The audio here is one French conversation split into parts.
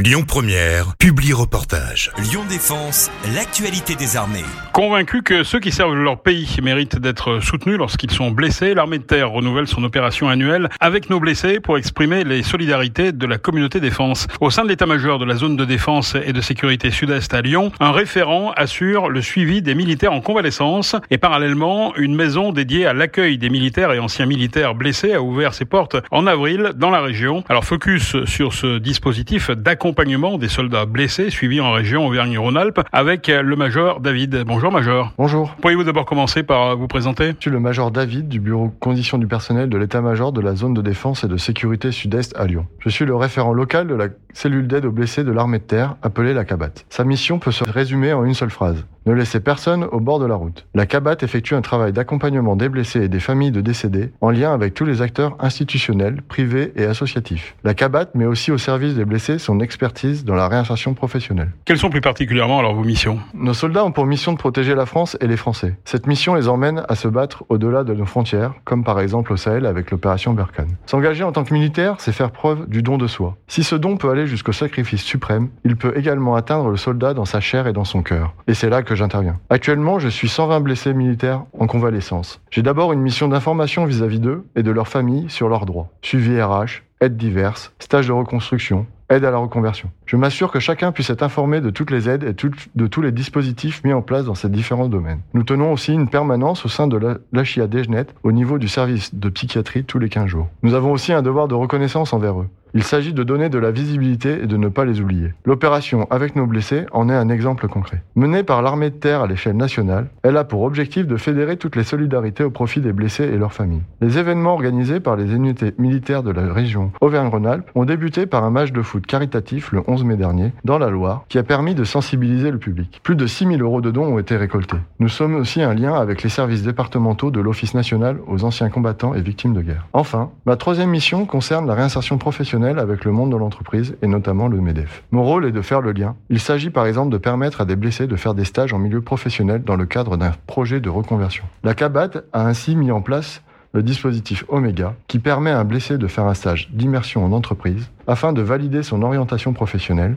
Lyon Première, publie reportage. Lyon Défense, l'actualité des armées. Convaincu que ceux qui servent leur pays méritent d'être soutenus lorsqu'ils sont blessés, l'armée de terre renouvelle son opération annuelle avec nos blessés pour exprimer les solidarités de la communauté défense. Au sein de l'état-major de la zone de défense et de sécurité sud-est à Lyon, un référent assure le suivi des militaires en convalescence et parallèlement, une maison dédiée à l'accueil des militaires et anciens militaires blessés a ouvert ses portes en avril dans la région. Alors focus sur ce dispositif d'accompagnement accompagnement des soldats blessés suivis en région Auvergne-Rhône-Alpes avec le major David. Bonjour major. Bonjour. Pourriez-vous d'abord commencer par vous présenter? Je suis le major David du bureau conditions du personnel de l'état-major de la zone de défense et de sécurité sud-est à Lyon. Je suis le référent local de la cellule d'aide aux blessés de l'armée de terre appelée la CABAT. Sa mission peut se résumer en une seule phrase ne laissez personne au bord de la route. La CABAT effectue un travail d'accompagnement des blessés et des familles de décédés en lien avec tous les acteurs institutionnels, privés et associatifs. La CABAT met aussi au service des blessés son expertise dans la réinsertion professionnelle. Quelles sont plus particulièrement alors vos missions? Nos soldats ont pour mission de protéger la France et les Français. Cette mission les emmène à se battre au-delà de nos frontières, comme par exemple au Sahel avec l'opération Berkane. S'engager en tant que militaire, c'est faire preuve du don de soi. Si ce don peut aller jusqu'au sacrifice suprême, il peut également atteindre le soldat dans sa chair et dans son cœur. Et c'est là que j'interviens. Actuellement, je suis 120 blessés militaires en convalescence. J'ai d'abord une mission d'information vis-à-vis d'eux et de leurs familles sur leurs droits. Suivi RH, aides diverses, stages de reconstruction, aide à la reconversion. Je m'assure que chacun puisse être informé de toutes les aides et de tous les dispositifs mis en place dans ces différents domaines. Nous tenons aussi une permanence au sein de l'HIA Dejnet au niveau du service de psychiatrie tous les 15 jours. Nous avons aussi un devoir de reconnaissance envers eux. Il s'agit de donner de la visibilité et de ne pas les oublier. L'opération Avec nos blessés en est un exemple concret. Menée par l'armée de terre à l'échelle nationale, elle a pour objectif de fédérer toutes les solidarités au profit des blessés et leurs familles. Les événements organisés par les unités militaires de la région Auvergne-Rhône-Alpes ont débuté par un match de foot caritatif le 11 mai dernier dans la Loire qui a permis de sensibiliser le public. Plus de 6000 euros de dons ont été récoltés. Nous sommes aussi un lien avec les services départementaux de l'Office national aux anciens combattants et victimes de guerre. Enfin, ma troisième mission concerne la réinsertion professionnelle avec le monde de l'entreprise et notamment le MEDEF. Mon rôle est de faire le lien. Il s'agit par exemple de permettre à des blessés de faire des stages en milieu professionnel dans le cadre d'un projet de reconversion. La CABAT a ainsi mis en place le dispositif Omega qui permet à un blessé de faire un stage d'immersion en entreprise afin de valider son orientation professionnelle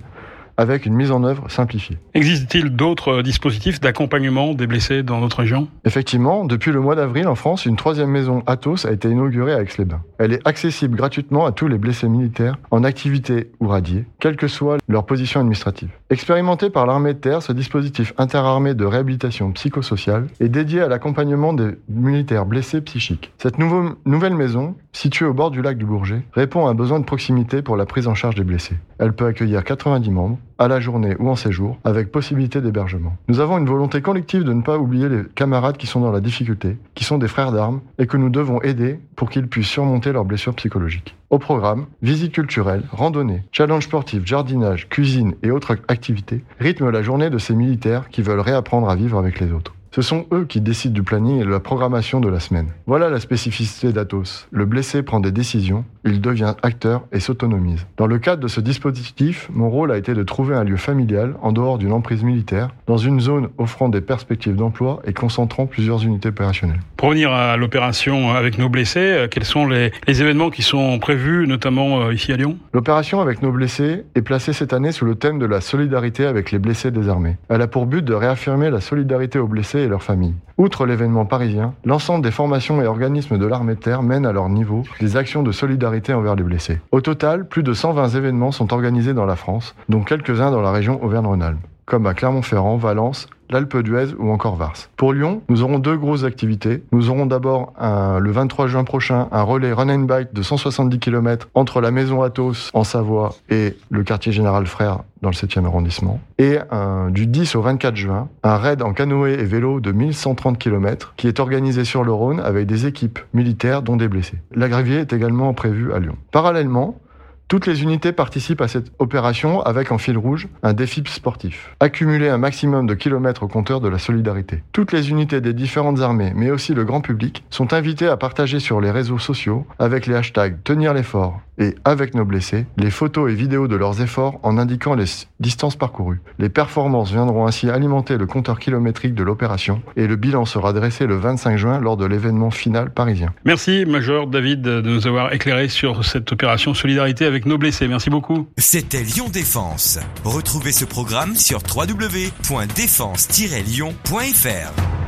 avec une mise en œuvre simplifiée. Existe-t-il d'autres dispositifs d'accompagnement des blessés dans notre région? Effectivement, depuis le mois d'avril en France, une troisième maison Athos a été inaugurée à Aix-les-Bains. Elle est accessible gratuitement à tous les blessés militaires en activité ou radiés, quelle que soit leur position administrative. Expérimenté par l'armée de terre, ce dispositif interarmé de réhabilitation psychosociale est dédié à l'accompagnement des militaires blessés psychiques. Cette nouvelle maison, située au bord du lac du Bourget, répond à un besoin de proximité pour la prise en charge des blessés. Elle peut accueillir 90 membres, à la journée ou en séjour, avec possibilité d'hébergement. Nous avons une volonté collective de ne pas oublier les camarades qui sont dans la difficulté, qui sont des frères d'armes, et que nous devons aider pour qu'ils puissent surmonter leurs blessures psychologiques. Au programme, visites culturelles, randonnées, challenge sportifs, jardinage, cuisine et autres activités rythment la journée de ces militaires qui veulent réapprendre à vivre avec les autres. Ce sont eux qui décident du planning et de la programmation de la semaine. Voilà la spécificité d'Atos. Le blessé prend des décisions, il devient acteur et s'autonomise. Dans le cadre de ce dispositif, mon rôle a été de trouver un lieu familial en dehors d'une emprise militaire, dans une zone offrant des perspectives d'emploi et concentrant plusieurs unités opérationnelles. Pour revenir à l'opération avec nos blessés, euh, quels sont les, les, événements qui sont prévus, notamment euh, ici à Lyon? L'opération avec nos blessés est placée cette année sous le thème de la solidarité avec les blessés des armées. Elle a pour but de réaffirmer la solidarité aux blessés et leurs familles. Outre l'événement parisien, l'ensemble des formations et organismes de l'armée de terre mènent à leur niveau des actions de solidarité envers les blessés. Au total, plus de 120 événements sont organisés dans la France, dont quelques-uns dans la région Auvergne-Rhône-Alpes comme à Clermont-Ferrand, Valence, l'Alpe d'Huez ou encore Vars. Pour Lyon, nous aurons deux grosses activités. Nous aurons d'abord le 23 juin prochain un relais run and bike de 170 km entre la maison Athos en Savoie et le quartier général Frère dans le 7e arrondissement. Et du 10 au 24 juin, un raid en canoë et vélo de 1130 km qui est organisé sur le Rhône avec des équipes militaires dont des blessés. L'agrivier est également prévu à Lyon. Parallèlement, toutes les unités participent à cette opération avec en fil rouge un défi sportif. Accumuler un maximum de kilomètres au compteur de la solidarité. Toutes les unités des différentes armées, mais aussi le grand public, sont invitées à partager sur les réseaux sociaux avec les hashtags Tenir l'effort et avec nos blessés les photos et vidéos de leurs efforts en indiquant les distances parcourues. Les performances viendront ainsi alimenter le compteur kilométrique de l'opération et le bilan sera dressé le 25 juin lors de l'événement final parisien. Merci Major David de nous avoir éclairé sur cette opération solidarité avec nos blessés. Merci beaucoup. C'était Lyon Défense. Retrouvez ce programme sur www.défense-lyon.fr.